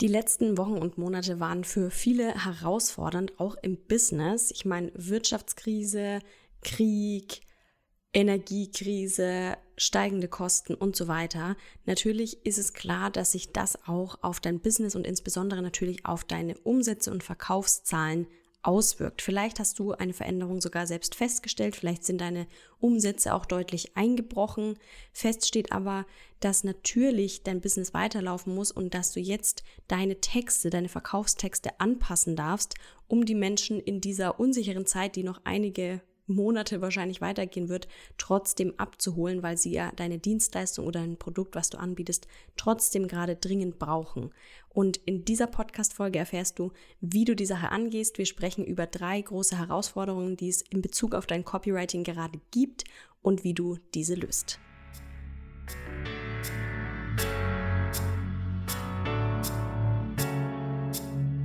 Die letzten Wochen und Monate waren für viele herausfordernd, auch im Business. Ich meine, Wirtschaftskrise, Krieg, Energiekrise, steigende Kosten und so weiter. Natürlich ist es klar, dass sich das auch auf dein Business und insbesondere natürlich auf deine Umsätze und Verkaufszahlen auswirkt. Vielleicht hast du eine Veränderung sogar selbst festgestellt, vielleicht sind deine Umsätze auch deutlich eingebrochen. Fest steht aber, dass natürlich dein Business weiterlaufen muss und dass du jetzt deine Texte, deine Verkaufstexte anpassen darfst, um die Menschen in dieser unsicheren Zeit, die noch einige Monate wahrscheinlich weitergehen wird, trotzdem abzuholen, weil sie ja deine Dienstleistung oder ein Produkt, was du anbietest, trotzdem gerade dringend brauchen. Und in dieser Podcast-Folge erfährst du, wie du die Sache angehst. Wir sprechen über drei große Herausforderungen, die es in Bezug auf dein Copywriting gerade gibt und wie du diese löst.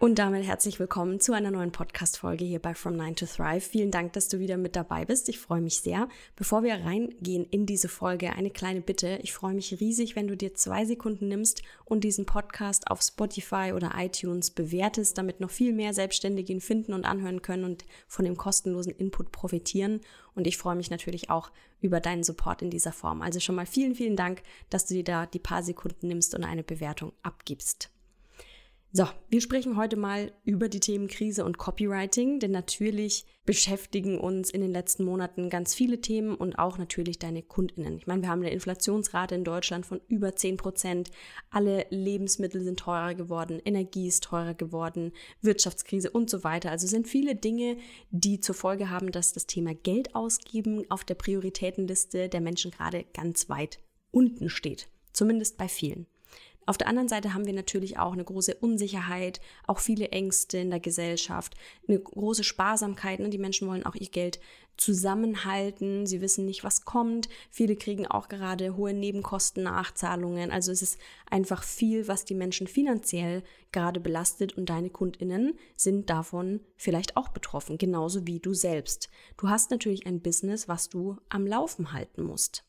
Und damit herzlich willkommen zu einer neuen Podcast-Folge hier bei From Nine to Thrive. Vielen Dank, dass du wieder mit dabei bist. Ich freue mich sehr. Bevor wir reingehen in diese Folge, eine kleine Bitte. Ich freue mich riesig, wenn du dir zwei Sekunden nimmst und diesen Podcast auf Spotify oder iTunes bewertest, damit noch viel mehr Selbstständige ihn finden und anhören können und von dem kostenlosen Input profitieren. Und ich freue mich natürlich auch über deinen Support in dieser Form. Also schon mal vielen, vielen Dank, dass du dir da die paar Sekunden nimmst und eine Bewertung abgibst. So, wir sprechen heute mal über die Themen Krise und Copywriting, denn natürlich beschäftigen uns in den letzten Monaten ganz viele Themen und auch natürlich deine KundInnen. Ich meine, wir haben eine Inflationsrate in Deutschland von über 10 Prozent. Alle Lebensmittel sind teurer geworden, Energie ist teurer geworden, Wirtschaftskrise und so weiter. Also sind viele Dinge, die zur Folge haben, dass das Thema Geld ausgeben auf der Prioritätenliste der Menschen gerade ganz weit unten steht. Zumindest bei vielen. Auf der anderen Seite haben wir natürlich auch eine große Unsicherheit, auch viele Ängste in der Gesellschaft, eine große Sparsamkeit. Ne? Die Menschen wollen auch ihr Geld zusammenhalten, sie wissen nicht, was kommt. Viele kriegen auch gerade hohe Nebenkosten, Nachzahlungen. Also es ist einfach viel, was die Menschen finanziell gerade belastet und deine Kundinnen sind davon vielleicht auch betroffen, genauso wie du selbst. Du hast natürlich ein Business, was du am Laufen halten musst.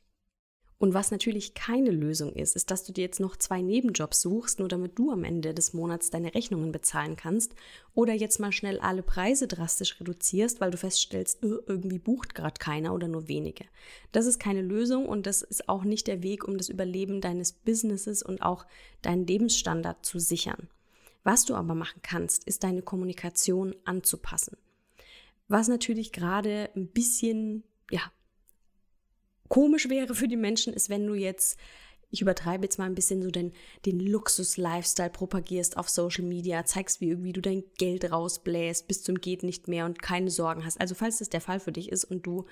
Und was natürlich keine Lösung ist, ist, dass du dir jetzt noch zwei Nebenjobs suchst, nur damit du am Ende des Monats deine Rechnungen bezahlen kannst. Oder jetzt mal schnell alle Preise drastisch reduzierst, weil du feststellst, äh, irgendwie bucht gerade keiner oder nur wenige. Das ist keine Lösung und das ist auch nicht der Weg, um das Überleben deines Businesses und auch deinen Lebensstandard zu sichern. Was du aber machen kannst, ist deine Kommunikation anzupassen. Was natürlich gerade ein bisschen, ja, komisch wäre für die Menschen, ist, wenn du jetzt, ich übertreibe jetzt mal ein bisschen so den, den Luxus-Lifestyle propagierst auf Social Media, zeigst, wie irgendwie du dein Geld rausbläst bis zum geht nicht mehr und keine Sorgen hast. Also falls das der Fall für dich ist und du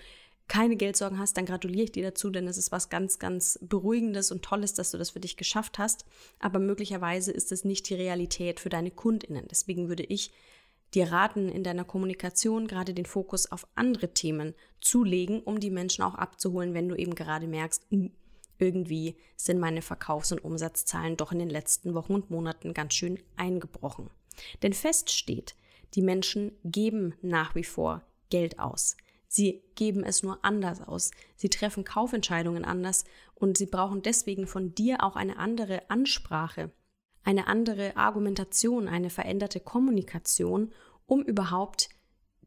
keine Geldsorgen hast, dann gratuliere ich dir dazu, denn es ist was ganz, ganz Beruhigendes und Tolles, dass du das für dich geschafft hast. Aber möglicherweise ist es nicht die Realität für deine KundInnen. Deswegen würde ich dir raten, in deiner Kommunikation gerade den Fokus auf andere Themen zu legen, um die Menschen auch abzuholen, wenn du eben gerade merkst, hm, irgendwie sind meine Verkaufs- und Umsatzzahlen doch in den letzten Wochen und Monaten ganz schön eingebrochen. Denn fest steht, die Menschen geben nach wie vor Geld aus. Sie geben es nur anders aus. Sie treffen Kaufentscheidungen anders und sie brauchen deswegen von dir auch eine andere Ansprache eine andere Argumentation, eine veränderte Kommunikation, um überhaupt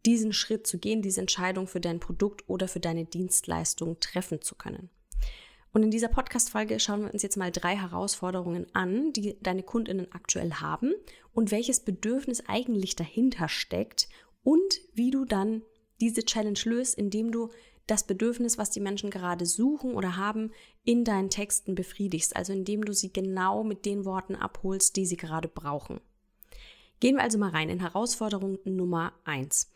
diesen Schritt zu gehen, diese Entscheidung für dein Produkt oder für deine Dienstleistung treffen zu können. Und in dieser Podcast-Folge schauen wir uns jetzt mal drei Herausforderungen an, die deine Kundinnen aktuell haben und welches Bedürfnis eigentlich dahinter steckt und wie du dann diese Challenge löst, indem du das Bedürfnis, was die Menschen gerade suchen oder haben, in deinen Texten befriedigst, also indem du sie genau mit den Worten abholst, die sie gerade brauchen. Gehen wir also mal rein in Herausforderung Nummer eins.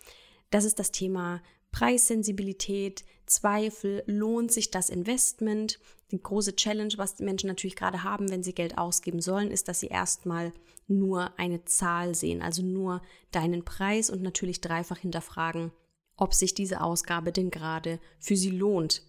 Das ist das Thema Preissensibilität, Zweifel, lohnt sich das Investment? Die große Challenge, was die Menschen natürlich gerade haben, wenn sie Geld ausgeben sollen, ist, dass sie erstmal nur eine Zahl sehen, also nur deinen Preis und natürlich dreifach hinterfragen, ob sich diese Ausgabe denn gerade für sie lohnt.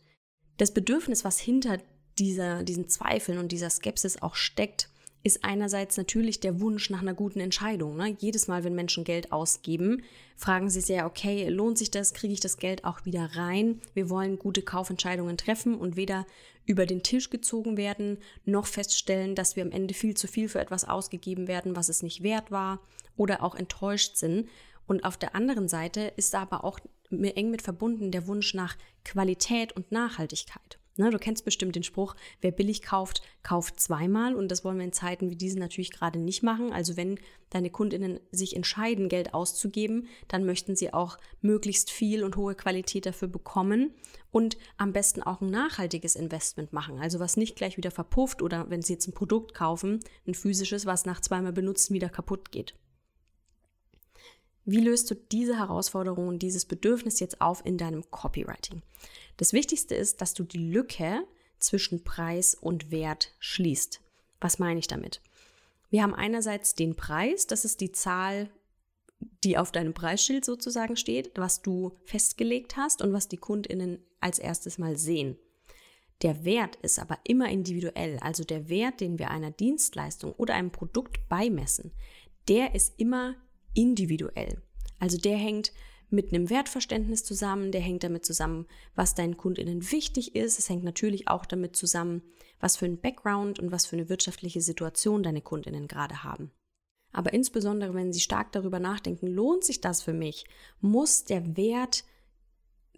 Das Bedürfnis, was hinter dieser, diesen Zweifeln und dieser Skepsis auch steckt, ist einerseits natürlich der Wunsch nach einer guten Entscheidung. Ne? Jedes Mal, wenn Menschen Geld ausgeben, fragen sie sich ja, okay, lohnt sich das, kriege ich das Geld auch wieder rein? Wir wollen gute Kaufentscheidungen treffen und weder über den Tisch gezogen werden, noch feststellen, dass wir am Ende viel zu viel für etwas ausgegeben werden, was es nicht wert war, oder auch enttäuscht sind. Und auf der anderen Seite ist aber auch eng mit verbunden der Wunsch nach Qualität und Nachhaltigkeit. Ne, du kennst bestimmt den Spruch, wer billig kauft, kauft zweimal. Und das wollen wir in Zeiten wie diesen natürlich gerade nicht machen. Also wenn deine Kundinnen sich entscheiden, Geld auszugeben, dann möchten sie auch möglichst viel und hohe Qualität dafür bekommen und am besten auch ein nachhaltiges Investment machen. Also was nicht gleich wieder verpufft oder wenn sie jetzt ein Produkt kaufen, ein physisches, was nach zweimal benutzen wieder kaputt geht. Wie löst du diese Herausforderung und dieses Bedürfnis jetzt auf in deinem Copywriting? Das Wichtigste ist, dass du die Lücke zwischen Preis und Wert schließt. Was meine ich damit? Wir haben einerseits den Preis, das ist die Zahl, die auf deinem Preisschild sozusagen steht, was du festgelegt hast und was die Kundinnen als erstes mal sehen. Der Wert ist aber immer individuell, also der Wert, den wir einer Dienstleistung oder einem Produkt beimessen, der ist immer individuell. Also der hängt mit einem Wertverständnis zusammen, der hängt damit zusammen, was deinen Kundinnen wichtig ist. Es hängt natürlich auch damit zusammen, was für ein Background und was für eine wirtschaftliche Situation deine Kundinnen gerade haben. Aber insbesondere, wenn sie stark darüber nachdenken, lohnt sich das für mich, muss der Wert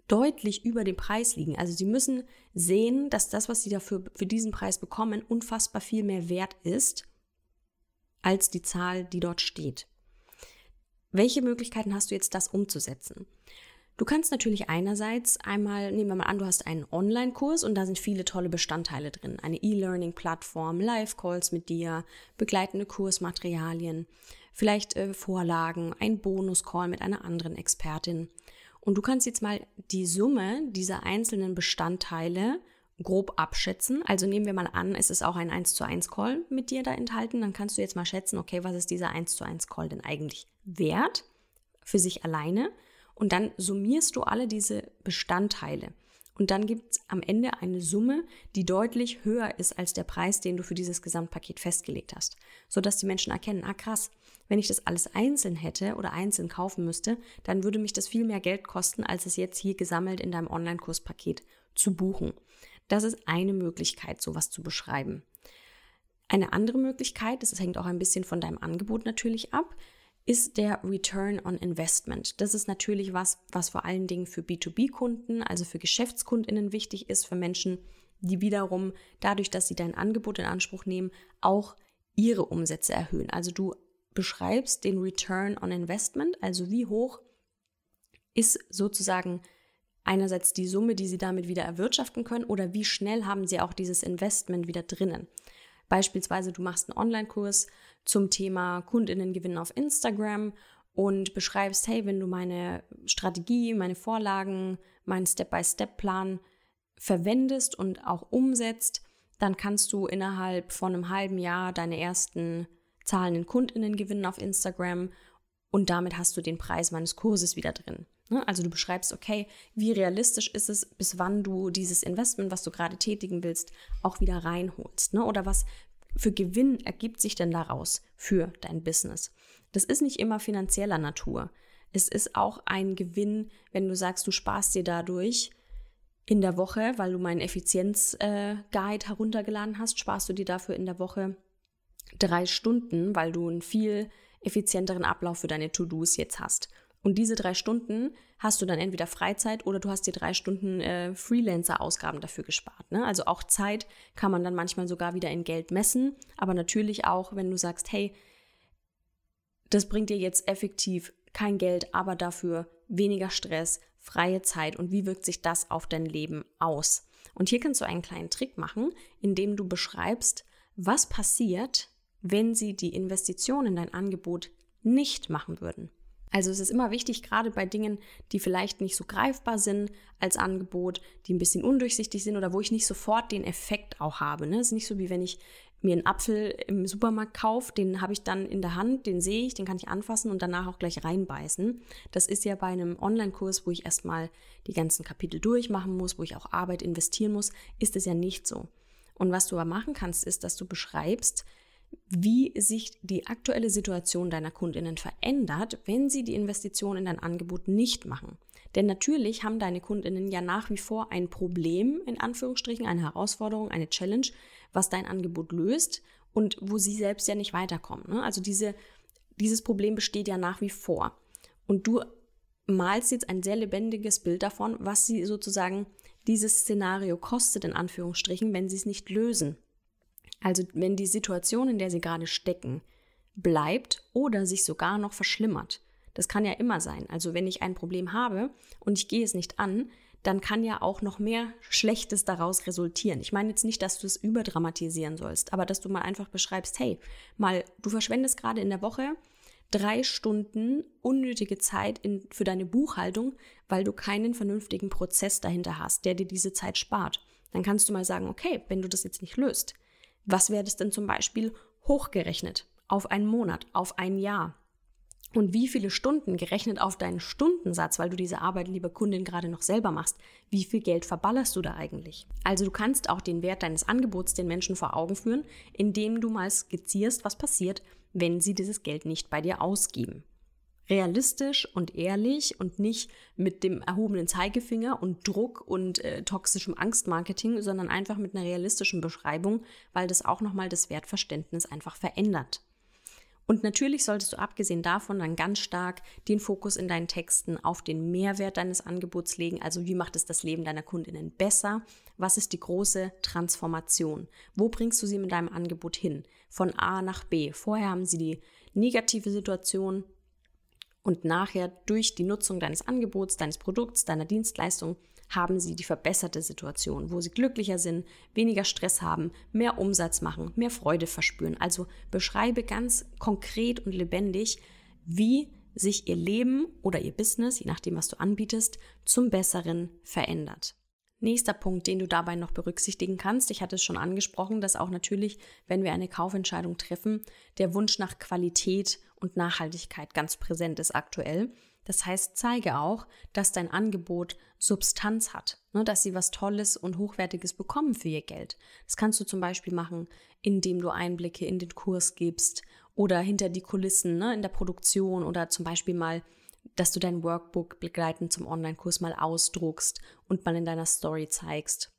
deutlich über dem Preis liegen. Also sie müssen sehen, dass das, was sie dafür für diesen Preis bekommen, unfassbar viel mehr wert ist als die Zahl, die dort steht. Welche Möglichkeiten hast du jetzt, das umzusetzen? Du kannst natürlich einerseits einmal, nehmen wir mal an, du hast einen Online-Kurs und da sind viele tolle Bestandteile drin. Eine E-Learning-Plattform, Live-Calls mit dir, begleitende Kursmaterialien, vielleicht äh, Vorlagen, ein Bonus-Call mit einer anderen Expertin. Und du kannst jetzt mal die Summe dieser einzelnen Bestandteile grob abschätzen. Also nehmen wir mal an, es ist auch ein 1 zu 1 Call mit dir da enthalten. Dann kannst du jetzt mal schätzen, okay, was ist dieser 1 zu 1 Call denn eigentlich wert für sich alleine? Und dann summierst du alle diese Bestandteile. Und dann gibt es am Ende eine Summe, die deutlich höher ist als der Preis, den du für dieses Gesamtpaket festgelegt hast. Sodass die Menschen erkennen, ah krass, wenn ich das alles einzeln hätte oder einzeln kaufen müsste, dann würde mich das viel mehr Geld kosten, als es jetzt hier gesammelt in deinem Online-Kurspaket zu buchen. Das ist eine Möglichkeit, sowas zu beschreiben. Eine andere Möglichkeit, das hängt auch ein bisschen von deinem Angebot natürlich ab, ist der Return on Investment. Das ist natürlich was, was vor allen Dingen für B2B-Kunden, also für Geschäftskundinnen wichtig ist, für Menschen, die wiederum dadurch, dass sie dein Angebot in Anspruch nehmen, auch ihre Umsätze erhöhen. Also du beschreibst den Return on Investment, also wie hoch ist sozusagen einerseits die Summe, die sie damit wieder erwirtschaften können oder wie schnell haben sie auch dieses Investment wieder drinnen. Beispielsweise du machst einen Online-Kurs zum Thema Kundinnengewinnen auf Instagram und beschreibst, hey, wenn du meine Strategie, meine Vorlagen, meinen Step-by-Step-Plan verwendest und auch umsetzt, dann kannst du innerhalb von einem halben Jahr deine ersten zahlenden Kundinnen gewinnen auf Instagram und damit hast du den Preis meines Kurses wieder drin. Ne? Also du beschreibst, okay, wie realistisch ist es, bis wann du dieses Investment, was du gerade tätigen willst, auch wieder reinholst. Ne? Oder was für Gewinn ergibt sich denn daraus für dein Business? Das ist nicht immer finanzieller Natur. Es ist auch ein Gewinn, wenn du sagst, du sparst dir dadurch in der Woche, weil du meinen Effizienz-Guide heruntergeladen hast, sparst du dir dafür in der Woche drei Stunden, weil du einen viel effizienteren Ablauf für deine To-Dos jetzt hast. Und diese drei Stunden hast du dann entweder Freizeit oder du hast dir drei Stunden äh, Freelancer-Ausgaben dafür gespart. Ne? Also auch Zeit kann man dann manchmal sogar wieder in Geld messen. Aber natürlich auch, wenn du sagst, hey, das bringt dir jetzt effektiv kein Geld, aber dafür weniger Stress, freie Zeit und wie wirkt sich das auf dein Leben aus? Und hier kannst du einen kleinen Trick machen, indem du beschreibst, was passiert, wenn sie die Investition in dein Angebot nicht machen würden. Also es ist immer wichtig, gerade bei Dingen, die vielleicht nicht so greifbar sind als Angebot, die ein bisschen undurchsichtig sind oder wo ich nicht sofort den Effekt auch habe. Ne? Es ist nicht so, wie wenn ich mir einen Apfel im Supermarkt kaufe, den habe ich dann in der Hand, den sehe ich, den kann ich anfassen und danach auch gleich reinbeißen. Das ist ja bei einem Online-Kurs, wo ich erstmal die ganzen Kapitel durchmachen muss, wo ich auch Arbeit investieren muss, ist es ja nicht so. Und was du aber machen kannst, ist, dass du beschreibst, wie sich die aktuelle Situation deiner Kundinnen verändert, wenn sie die Investition in dein Angebot nicht machen. Denn natürlich haben deine Kundinnen ja nach wie vor ein Problem, in Anführungsstrichen, eine Herausforderung, eine Challenge, was dein Angebot löst und wo sie selbst ja nicht weiterkommen. Ne? Also diese, dieses Problem besteht ja nach wie vor. Und du malst jetzt ein sehr lebendiges Bild davon, was sie sozusagen dieses Szenario kostet, in Anführungsstrichen, wenn sie es nicht lösen. Also wenn die Situation, in der sie gerade stecken, bleibt oder sich sogar noch verschlimmert. Das kann ja immer sein. Also wenn ich ein Problem habe und ich gehe es nicht an, dann kann ja auch noch mehr Schlechtes daraus resultieren. Ich meine jetzt nicht, dass du es überdramatisieren sollst, aber dass du mal einfach beschreibst, hey, mal, du verschwendest gerade in der Woche drei Stunden unnötige Zeit in, für deine Buchhaltung, weil du keinen vernünftigen Prozess dahinter hast, der dir diese Zeit spart. Dann kannst du mal sagen, okay, wenn du das jetzt nicht löst, was wäre das denn zum Beispiel hochgerechnet auf einen Monat, auf ein Jahr? Und wie viele Stunden gerechnet auf deinen Stundensatz, weil du diese Arbeit, liebe Kundin, gerade noch selber machst, wie viel Geld verballerst du da eigentlich? Also du kannst auch den Wert deines Angebots den Menschen vor Augen führen, indem du mal skizzierst, was passiert, wenn sie dieses Geld nicht bei dir ausgeben realistisch und ehrlich und nicht mit dem erhobenen Zeigefinger und Druck und äh, toxischem Angstmarketing, sondern einfach mit einer realistischen Beschreibung, weil das auch nochmal das Wertverständnis einfach verändert. Und natürlich solltest du abgesehen davon dann ganz stark den Fokus in deinen Texten auf den Mehrwert deines Angebots legen. Also wie macht es das Leben deiner Kundinnen besser? Was ist die große Transformation? Wo bringst du sie mit deinem Angebot hin? Von A nach B. Vorher haben sie die negative Situation, und nachher durch die Nutzung deines Angebots, deines Produkts, deiner Dienstleistung haben sie die verbesserte Situation, wo sie glücklicher sind, weniger Stress haben, mehr Umsatz machen, mehr Freude verspüren. Also beschreibe ganz konkret und lebendig, wie sich ihr Leben oder ihr Business, je nachdem, was du anbietest, zum Besseren verändert. Nächster Punkt, den du dabei noch berücksichtigen kannst, ich hatte es schon angesprochen, dass auch natürlich, wenn wir eine Kaufentscheidung treffen, der Wunsch nach Qualität und Nachhaltigkeit ganz präsent ist aktuell. Das heißt, zeige auch, dass dein Angebot Substanz hat, ne, dass sie was Tolles und Hochwertiges bekommen für ihr Geld. Das kannst du zum Beispiel machen, indem du Einblicke in den Kurs gibst oder hinter die Kulissen ne, in der Produktion oder zum Beispiel mal dass du dein Workbook begleitend zum Online-Kurs mal ausdruckst und mal in deiner Story zeigst.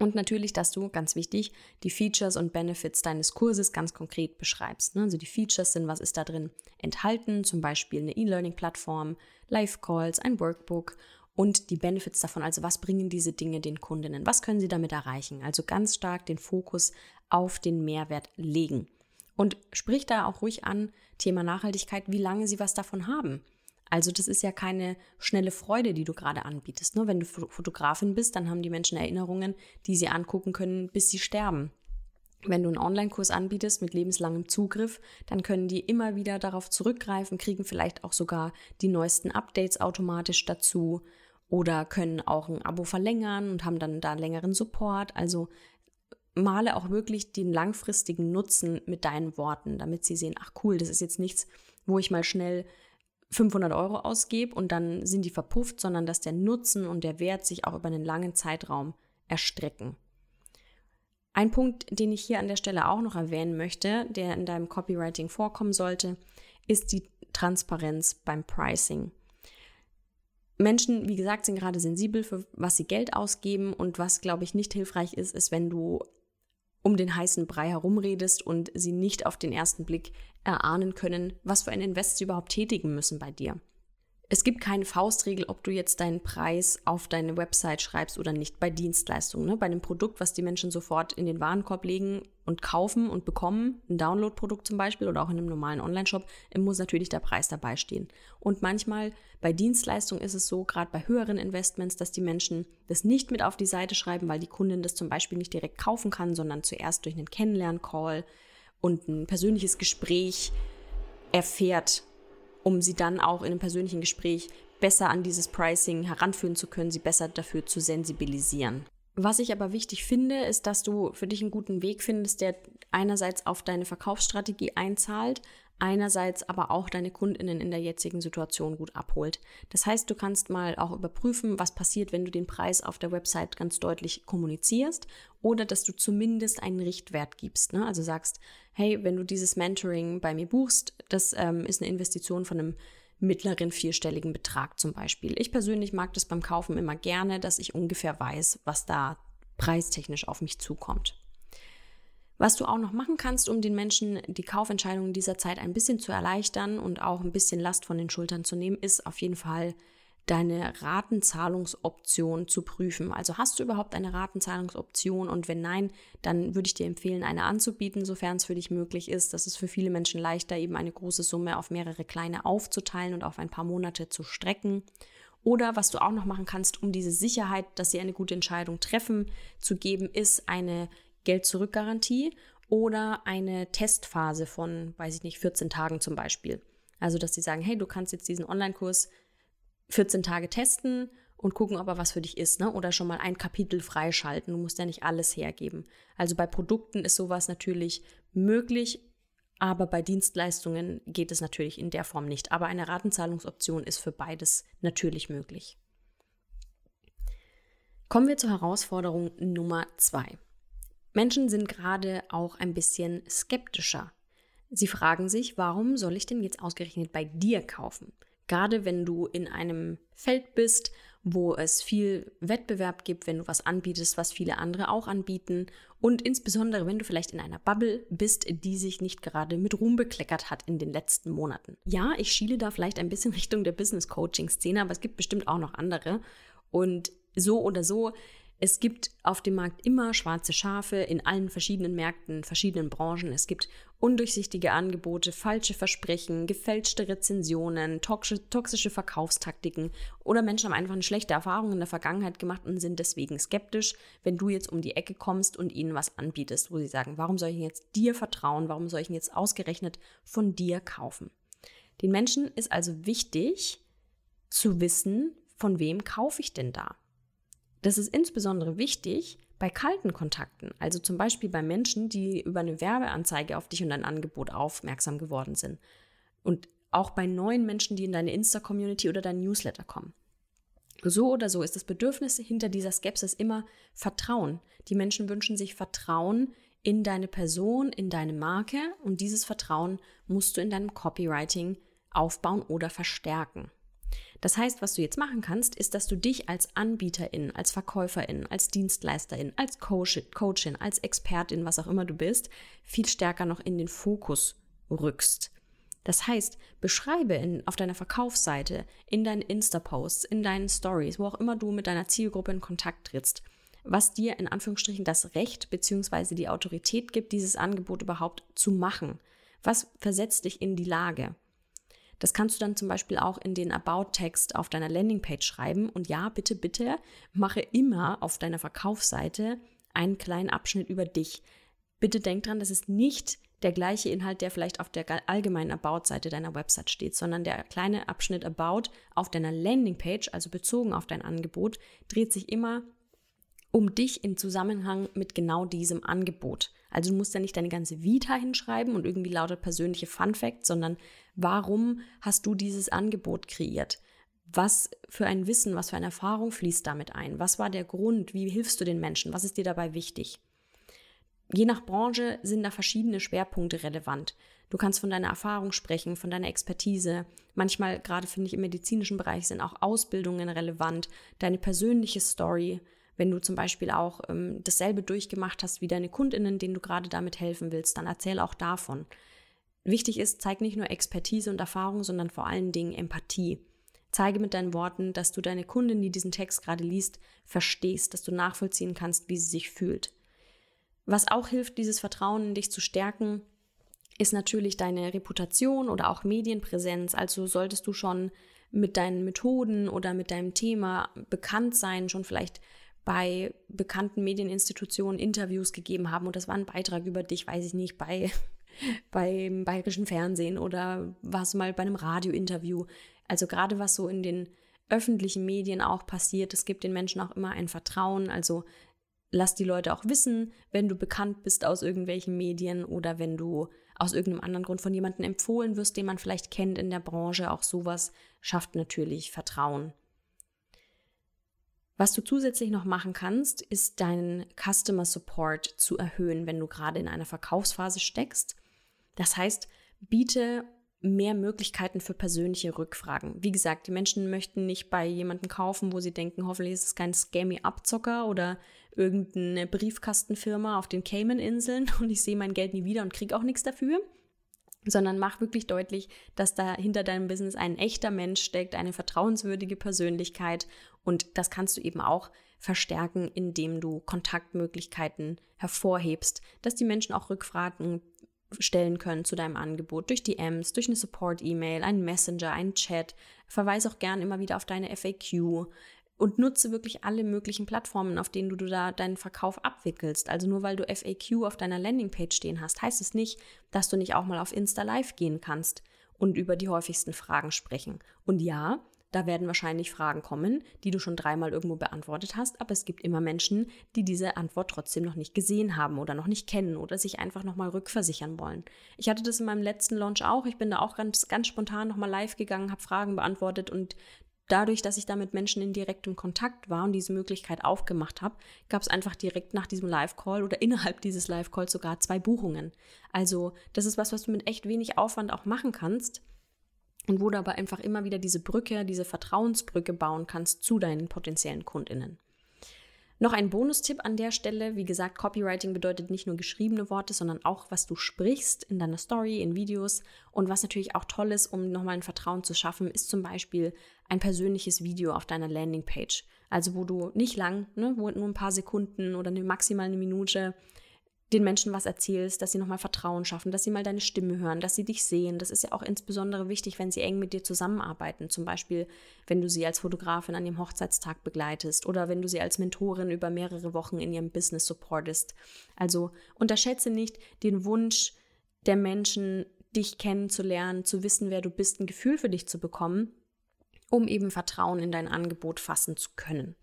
Und natürlich, dass du, ganz wichtig, die Features und Benefits deines Kurses ganz konkret beschreibst. Ne? Also die Features sind, was ist da drin enthalten, zum Beispiel eine E-Learning-Plattform, Live-Calls, ein Workbook und die Benefits davon, also was bringen diese Dinge den Kundinnen, was können sie damit erreichen. Also ganz stark den Fokus auf den Mehrwert legen. Und sprich da auch ruhig an, Thema Nachhaltigkeit, wie lange sie was davon haben. Also das ist ja keine schnelle Freude, die du gerade anbietest. Nur wenn du Fotografin bist, dann haben die Menschen Erinnerungen, die sie angucken können, bis sie sterben. Wenn du einen Online-Kurs anbietest mit lebenslangem Zugriff, dann können die immer wieder darauf zurückgreifen, kriegen vielleicht auch sogar die neuesten Updates automatisch dazu oder können auch ein Abo verlängern und haben dann da längeren Support. Also male auch wirklich den langfristigen Nutzen mit deinen Worten, damit sie sehen, ach cool, das ist jetzt nichts, wo ich mal schnell 500 Euro ausgebe und dann sind die verpufft, sondern dass der Nutzen und der Wert sich auch über einen langen Zeitraum erstrecken. Ein Punkt, den ich hier an der Stelle auch noch erwähnen möchte, der in deinem Copywriting vorkommen sollte, ist die Transparenz beim Pricing. Menschen, wie gesagt, sind gerade sensibel für was sie Geld ausgeben und was, glaube ich, nicht hilfreich ist, ist, wenn du um den heißen Brei herumredest und sie nicht auf den ersten Blick erahnen können, was für ein Invest sie überhaupt tätigen müssen bei dir. Es gibt keine Faustregel, ob du jetzt deinen Preis auf deine Website schreibst oder nicht bei Dienstleistungen. Ne? Bei einem Produkt, was die Menschen sofort in den Warenkorb legen und kaufen und bekommen, ein Download-Produkt zum Beispiel oder auch in einem normalen Online-Shop, muss natürlich der Preis dabei stehen. Und manchmal bei Dienstleistungen ist es so, gerade bei höheren Investments, dass die Menschen das nicht mit auf die Seite schreiben, weil die Kundin das zum Beispiel nicht direkt kaufen kann, sondern zuerst durch einen Kennenlern-Call und ein persönliches Gespräch erfährt, um sie dann auch in einem persönlichen Gespräch besser an dieses Pricing heranführen zu können, sie besser dafür zu sensibilisieren. Was ich aber wichtig finde, ist, dass du für dich einen guten Weg findest, der einerseits auf deine Verkaufsstrategie einzahlt, einerseits aber auch deine Kundinnen in der jetzigen Situation gut abholt. Das heißt, du kannst mal auch überprüfen, was passiert, wenn du den Preis auf der Website ganz deutlich kommunizierst oder dass du zumindest einen Richtwert gibst. Ne? Also sagst, hey, wenn du dieses Mentoring bei mir buchst, das ähm, ist eine Investition von einem mittleren vierstelligen Betrag zum Beispiel. Ich persönlich mag das beim Kaufen immer gerne, dass ich ungefähr weiß, was da preistechnisch auf mich zukommt. Was du auch noch machen kannst, um den Menschen die Kaufentscheidung in dieser Zeit ein bisschen zu erleichtern und auch ein bisschen Last von den Schultern zu nehmen, ist auf jeden Fall deine Ratenzahlungsoption zu prüfen. Also hast du überhaupt eine Ratenzahlungsoption und wenn nein, dann würde ich dir empfehlen, eine anzubieten, sofern es für dich möglich ist. Das ist für viele Menschen leichter, eben eine große Summe auf mehrere kleine aufzuteilen und auf ein paar Monate zu strecken. Oder was du auch noch machen kannst, um diese Sicherheit, dass sie eine gute Entscheidung treffen, zu geben, ist eine Geld-Zurück-Garantie oder eine Testphase von, weiß ich nicht, 14 Tagen zum Beispiel. Also, dass sie sagen, hey, du kannst jetzt diesen Online-Kurs 14 Tage testen und gucken, ob er was für dich ist, ne? Oder schon mal ein Kapitel freischalten. Du musst ja nicht alles hergeben. Also bei Produkten ist sowas natürlich möglich, aber bei Dienstleistungen geht es natürlich in der Form nicht. Aber eine Ratenzahlungsoption ist für beides natürlich möglich. Kommen wir zur Herausforderung Nummer zwei. Menschen sind gerade auch ein bisschen skeptischer. Sie fragen sich, warum soll ich denn jetzt ausgerechnet bei dir kaufen? Gerade wenn du in einem Feld bist, wo es viel Wettbewerb gibt, wenn du was anbietest, was viele andere auch anbieten und insbesondere wenn du vielleicht in einer Bubble bist, die sich nicht gerade mit Ruhm bekleckert hat in den letzten Monaten. Ja, ich schiele da vielleicht ein bisschen Richtung der Business Coaching Szene, aber es gibt bestimmt auch noch andere und so oder so es gibt auf dem Markt immer schwarze Schafe in allen verschiedenen Märkten, verschiedenen Branchen. Es gibt undurchsichtige Angebote, falsche Versprechen, gefälschte Rezensionen, toxische Verkaufstaktiken oder Menschen haben einfach eine schlechte Erfahrung in der Vergangenheit gemacht und sind deswegen skeptisch, wenn du jetzt um die Ecke kommst und ihnen was anbietest, wo sie sagen, warum soll ich jetzt dir vertrauen, warum soll ich jetzt ausgerechnet von dir kaufen? Den Menschen ist also wichtig zu wissen, von wem kaufe ich denn da? Das ist insbesondere wichtig bei kalten Kontakten, also zum Beispiel bei Menschen, die über eine Werbeanzeige auf dich und dein Angebot aufmerksam geworden sind. Und auch bei neuen Menschen, die in deine Insta-Community oder dein Newsletter kommen. So oder so ist das Bedürfnis hinter dieser Skepsis immer Vertrauen. Die Menschen wünschen sich Vertrauen in deine Person, in deine Marke und dieses Vertrauen musst du in deinem Copywriting aufbauen oder verstärken. Das heißt, was du jetzt machen kannst, ist, dass du dich als Anbieterin, als Verkäuferin, als Dienstleisterin, als Coach, Coachin, als Expertin, was auch immer du bist, viel stärker noch in den Fokus rückst. Das heißt, beschreibe in, auf deiner Verkaufsseite, in deinen Insta-Posts, in deinen Stories, wo auch immer du mit deiner Zielgruppe in Kontakt trittst, was dir in Anführungsstrichen das Recht bzw. die Autorität gibt, dieses Angebot überhaupt zu machen. Was versetzt dich in die Lage? Das kannst du dann zum Beispiel auch in den About-Text auf deiner Landingpage schreiben. Und ja, bitte, bitte, mache immer auf deiner Verkaufsseite einen kleinen Abschnitt über dich. Bitte denk dran, das ist nicht der gleiche Inhalt, der vielleicht auf der allgemeinen About-Seite deiner Website steht, sondern der kleine Abschnitt About auf deiner Landingpage, also bezogen auf dein Angebot, dreht sich immer um dich in Zusammenhang mit genau diesem Angebot. Also du musst ja nicht deine ganze Vita hinschreiben und irgendwie lauter persönliche Fun Facts, sondern warum hast du dieses Angebot kreiert? Was für ein Wissen, was für eine Erfahrung fließt damit ein? Was war der Grund? Wie hilfst du den Menschen? Was ist dir dabei wichtig? Je nach Branche sind da verschiedene Schwerpunkte relevant. Du kannst von deiner Erfahrung sprechen, von deiner Expertise. Manchmal, gerade finde ich, im medizinischen Bereich sind auch Ausbildungen relevant, deine persönliche Story, wenn du zum Beispiel auch ähm, dasselbe durchgemacht hast wie deine Kundinnen, denen du gerade damit helfen willst, dann erzähl auch davon. Wichtig ist, zeig nicht nur Expertise und Erfahrung, sondern vor allen Dingen Empathie. Zeige mit deinen Worten, dass du deine Kundin, die diesen Text gerade liest, verstehst, dass du nachvollziehen kannst, wie sie sich fühlt. Was auch hilft, dieses Vertrauen in dich zu stärken, ist natürlich deine Reputation oder auch Medienpräsenz. Also solltest du schon mit deinen Methoden oder mit deinem Thema bekannt sein, schon vielleicht bei bekannten Medieninstitutionen Interviews gegeben haben und das war ein Beitrag über dich, weiß ich nicht, bei beim bayerischen Fernsehen oder warst du mal bei einem Radiointerview. Also gerade was so in den öffentlichen Medien auch passiert, es gibt den Menschen auch immer ein Vertrauen. Also lass die Leute auch wissen, wenn du bekannt bist aus irgendwelchen Medien oder wenn du aus irgendeinem anderen Grund von jemandem empfohlen wirst, den man vielleicht kennt in der Branche. Auch sowas schafft natürlich Vertrauen. Was du zusätzlich noch machen kannst, ist deinen Customer Support zu erhöhen, wenn du gerade in einer Verkaufsphase steckst. Das heißt, biete mehr Möglichkeiten für persönliche Rückfragen. Wie gesagt, die Menschen möchten nicht bei jemandem kaufen, wo sie denken, hoffentlich ist es kein scammy Abzocker oder irgendeine Briefkastenfirma auf den Cayman-Inseln und ich sehe mein Geld nie wieder und kriege auch nichts dafür. Sondern mach wirklich deutlich, dass da hinter deinem Business ein echter Mensch steckt, eine vertrauenswürdige Persönlichkeit. Und das kannst du eben auch verstärken, indem du Kontaktmöglichkeiten hervorhebst, dass die Menschen auch Rückfragen stellen können zu deinem Angebot durch DMs, durch eine Support-E-Mail, einen Messenger, einen Chat. Verweise auch gern immer wieder auf deine FAQ und nutze wirklich alle möglichen Plattformen, auf denen du da deinen Verkauf abwickelst. Also nur weil du FAQ auf deiner Landingpage stehen hast, heißt es nicht, dass du nicht auch mal auf Insta Live gehen kannst und über die häufigsten Fragen sprechen. Und ja, da werden wahrscheinlich Fragen kommen, die du schon dreimal irgendwo beantwortet hast, aber es gibt immer Menschen, die diese Antwort trotzdem noch nicht gesehen haben oder noch nicht kennen oder sich einfach nochmal rückversichern wollen. Ich hatte das in meinem letzten Launch auch. Ich bin da auch ganz, ganz spontan nochmal live gegangen, habe Fragen beantwortet und dadurch, dass ich da mit Menschen in direktem Kontakt war und diese Möglichkeit aufgemacht habe, gab es einfach direkt nach diesem Live-Call oder innerhalb dieses Live-Calls sogar zwei Buchungen. Also das ist was, was du mit echt wenig Aufwand auch machen kannst und wo du aber einfach immer wieder diese Brücke, diese Vertrauensbrücke bauen kannst zu deinen potenziellen Kundinnen. Noch ein Bonustipp an der Stelle. Wie gesagt, Copywriting bedeutet nicht nur geschriebene Worte, sondern auch, was du sprichst in deiner Story, in Videos. Und was natürlich auch toll ist, um nochmal ein Vertrauen zu schaffen, ist zum Beispiel ein persönliches Video auf deiner Landingpage. Also wo du nicht lang, ne, wo nur ein paar Sekunden oder maximal eine Minute den Menschen was erzählst, dass sie nochmal Vertrauen schaffen, dass sie mal deine Stimme hören, dass sie dich sehen. Das ist ja auch insbesondere wichtig, wenn sie eng mit dir zusammenarbeiten. Zum Beispiel, wenn du sie als Fotografin an ihrem Hochzeitstag begleitest oder wenn du sie als Mentorin über mehrere Wochen in ihrem Business supportest. Also unterschätze nicht den Wunsch der Menschen, dich kennenzulernen, zu wissen, wer du bist, ein Gefühl für dich zu bekommen, um eben Vertrauen in dein Angebot fassen zu können.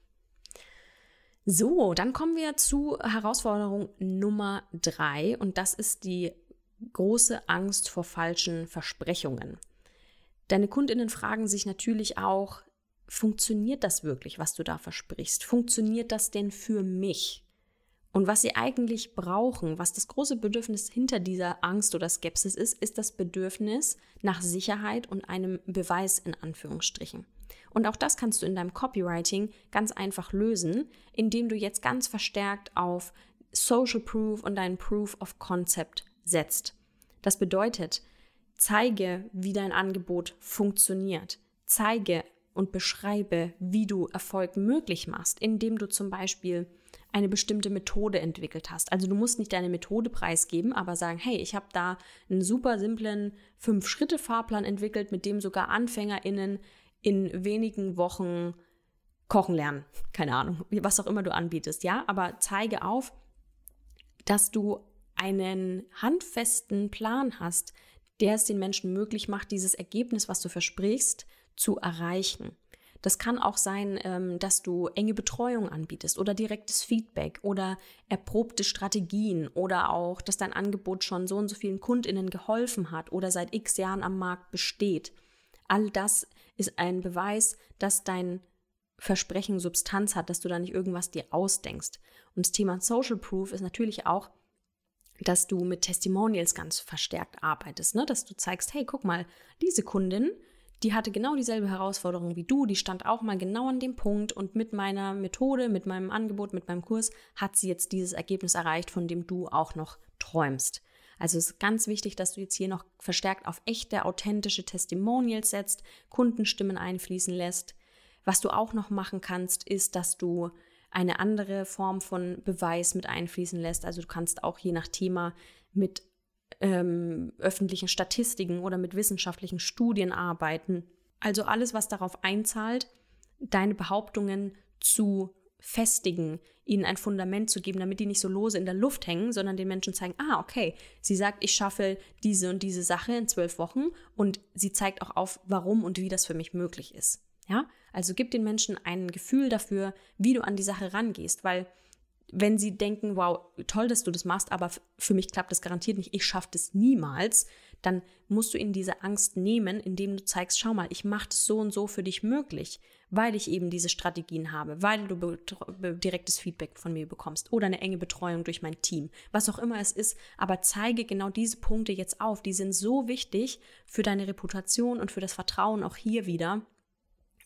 So, dann kommen wir zu Herausforderung Nummer drei und das ist die große Angst vor falschen Versprechungen. Deine Kundinnen fragen sich natürlich auch, funktioniert das wirklich, was du da versprichst? Funktioniert das denn für mich? Und was sie eigentlich brauchen, was das große Bedürfnis hinter dieser Angst oder Skepsis ist, ist das Bedürfnis nach Sicherheit und einem Beweis in Anführungsstrichen. Und auch das kannst du in deinem Copywriting ganz einfach lösen, indem du jetzt ganz verstärkt auf Social Proof und deinen Proof of Concept setzt. Das bedeutet, zeige, wie dein Angebot funktioniert. Zeige und beschreibe, wie du Erfolg möglich machst, indem du zum Beispiel eine bestimmte Methode entwickelt hast. Also du musst nicht deine Methode preisgeben, aber sagen, hey, ich habe da einen super simplen Fünf-Schritte-Fahrplan entwickelt, mit dem sogar AnfängerInnen in wenigen Wochen kochen lernen. Keine Ahnung, was auch immer du anbietest, ja, aber zeige auf, dass du einen handfesten Plan hast, der es den Menschen möglich macht, dieses Ergebnis, was du versprichst, zu erreichen. Das kann auch sein, ähm, dass du enge Betreuung anbietest oder direktes Feedback oder erprobte Strategien oder auch, dass dein Angebot schon so und so vielen Kundinnen geholfen hat oder seit x Jahren am Markt besteht. All das ist ein Beweis, dass dein Versprechen Substanz hat, dass du da nicht irgendwas dir ausdenkst. Und das Thema Social Proof ist natürlich auch, dass du mit Testimonials ganz verstärkt arbeitest, ne? dass du zeigst, hey, guck mal, diese Kundin, die hatte genau dieselbe Herausforderung wie du, die stand auch mal genau an dem Punkt und mit meiner Methode, mit meinem Angebot, mit meinem Kurs hat sie jetzt dieses Ergebnis erreicht, von dem du auch noch träumst. Also es ist ganz wichtig, dass du jetzt hier noch verstärkt auf echte, authentische Testimonials setzt, Kundenstimmen einfließen lässt. Was du auch noch machen kannst, ist, dass du eine andere Form von Beweis mit einfließen lässt. Also du kannst auch je nach Thema mit ähm, öffentlichen Statistiken oder mit wissenschaftlichen Studien arbeiten. Also alles, was darauf einzahlt, deine Behauptungen zu festigen, ihnen ein Fundament zu geben, damit die nicht so lose in der Luft hängen, sondern den Menschen zeigen, ah, okay, sie sagt, ich schaffe diese und diese Sache in zwölf Wochen und sie zeigt auch auf, warum und wie das für mich möglich ist. Ja, also gib den Menschen ein Gefühl dafür, wie du an die Sache rangehst, weil wenn sie denken, wow, toll, dass du das machst, aber für mich klappt das garantiert nicht, ich schaffe das niemals, dann musst du ihnen diese Angst nehmen, indem du zeigst, schau mal, ich mache das so und so für dich möglich, weil ich eben diese Strategien habe, weil du direktes Feedback von mir bekommst oder eine enge Betreuung durch mein Team, was auch immer es ist, aber zeige genau diese Punkte jetzt auf, die sind so wichtig für deine Reputation und für das Vertrauen auch hier wieder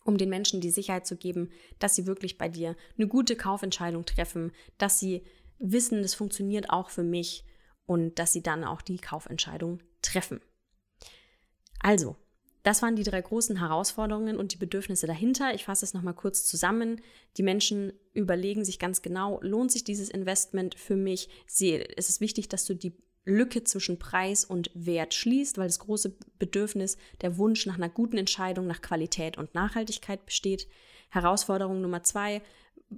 um den Menschen die Sicherheit zu geben, dass sie wirklich bei dir eine gute Kaufentscheidung treffen, dass sie wissen, das funktioniert auch für mich und dass sie dann auch die Kaufentscheidung treffen. Also, das waren die drei großen Herausforderungen und die Bedürfnisse dahinter. Ich fasse es nochmal kurz zusammen. Die Menschen überlegen sich ganz genau, lohnt sich dieses Investment für mich? Sie, es ist wichtig, dass du die Lücke zwischen Preis und Wert schließt, weil das große Bedürfnis, der Wunsch nach einer guten Entscheidung, nach Qualität und Nachhaltigkeit besteht. Herausforderung Nummer zwei,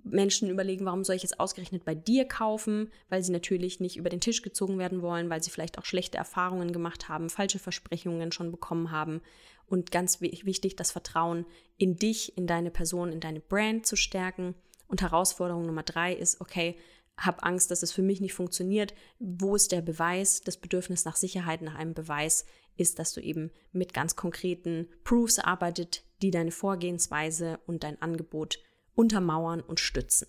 Menschen überlegen, warum soll ich jetzt ausgerechnet bei dir kaufen, weil sie natürlich nicht über den Tisch gezogen werden wollen, weil sie vielleicht auch schlechte Erfahrungen gemacht haben, falsche Versprechungen schon bekommen haben. Und ganz wichtig, das Vertrauen in dich, in deine Person, in deine Brand zu stärken. Und Herausforderung Nummer drei ist, okay, habe Angst, dass es für mich nicht funktioniert. Wo ist der Beweis? Das Bedürfnis nach Sicherheit, nach einem Beweis ist, dass du eben mit ganz konkreten Proofs arbeitet, die deine Vorgehensweise und dein Angebot untermauern und stützen.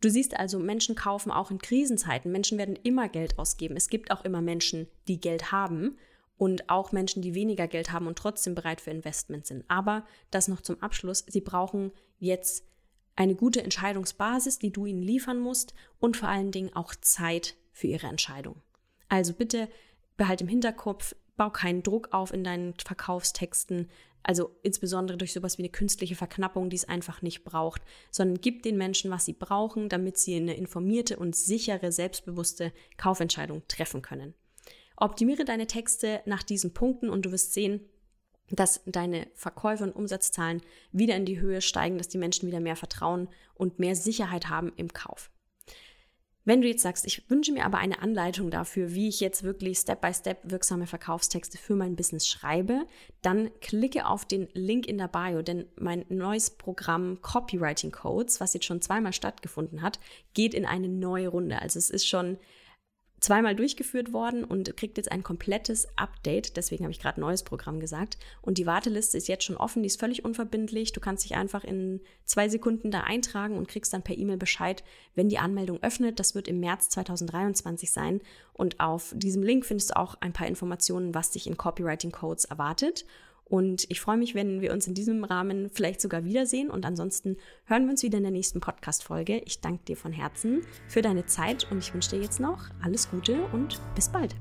Du siehst also, Menschen kaufen auch in Krisenzeiten. Menschen werden immer Geld ausgeben. Es gibt auch immer Menschen, die Geld haben und auch Menschen, die weniger Geld haben und trotzdem bereit für Investment sind. Aber das noch zum Abschluss. Sie brauchen jetzt eine gute Entscheidungsbasis, die du ihnen liefern musst und vor allen Dingen auch Zeit für ihre Entscheidung. Also bitte behalte im Hinterkopf, bau keinen Druck auf in deinen Verkaufstexten, also insbesondere durch sowas wie eine künstliche Verknappung, die es einfach nicht braucht, sondern gib den Menschen, was sie brauchen, damit sie eine informierte und sichere, selbstbewusste Kaufentscheidung treffen können. Optimiere deine Texte nach diesen Punkten und du wirst sehen, dass deine Verkäufe und Umsatzzahlen wieder in die Höhe steigen, dass die Menschen wieder mehr Vertrauen und mehr Sicherheit haben im Kauf. Wenn du jetzt sagst, ich wünsche mir aber eine Anleitung dafür, wie ich jetzt wirklich Step-by-Step Step wirksame Verkaufstexte für mein Business schreibe, dann klicke auf den Link in der Bio, denn mein neues Programm Copywriting Codes, was jetzt schon zweimal stattgefunden hat, geht in eine neue Runde. Also es ist schon zweimal durchgeführt worden und kriegt jetzt ein komplettes Update. Deswegen habe ich gerade neues Programm gesagt. Und die Warteliste ist jetzt schon offen, die ist völlig unverbindlich. Du kannst dich einfach in zwei Sekunden da eintragen und kriegst dann per E-Mail Bescheid, wenn die Anmeldung öffnet. Das wird im März 2023 sein. Und auf diesem Link findest du auch ein paar Informationen, was dich in Copywriting Codes erwartet. Und ich freue mich, wenn wir uns in diesem Rahmen vielleicht sogar wiedersehen. Und ansonsten hören wir uns wieder in der nächsten Podcast-Folge. Ich danke dir von Herzen für deine Zeit und ich wünsche dir jetzt noch alles Gute und bis bald.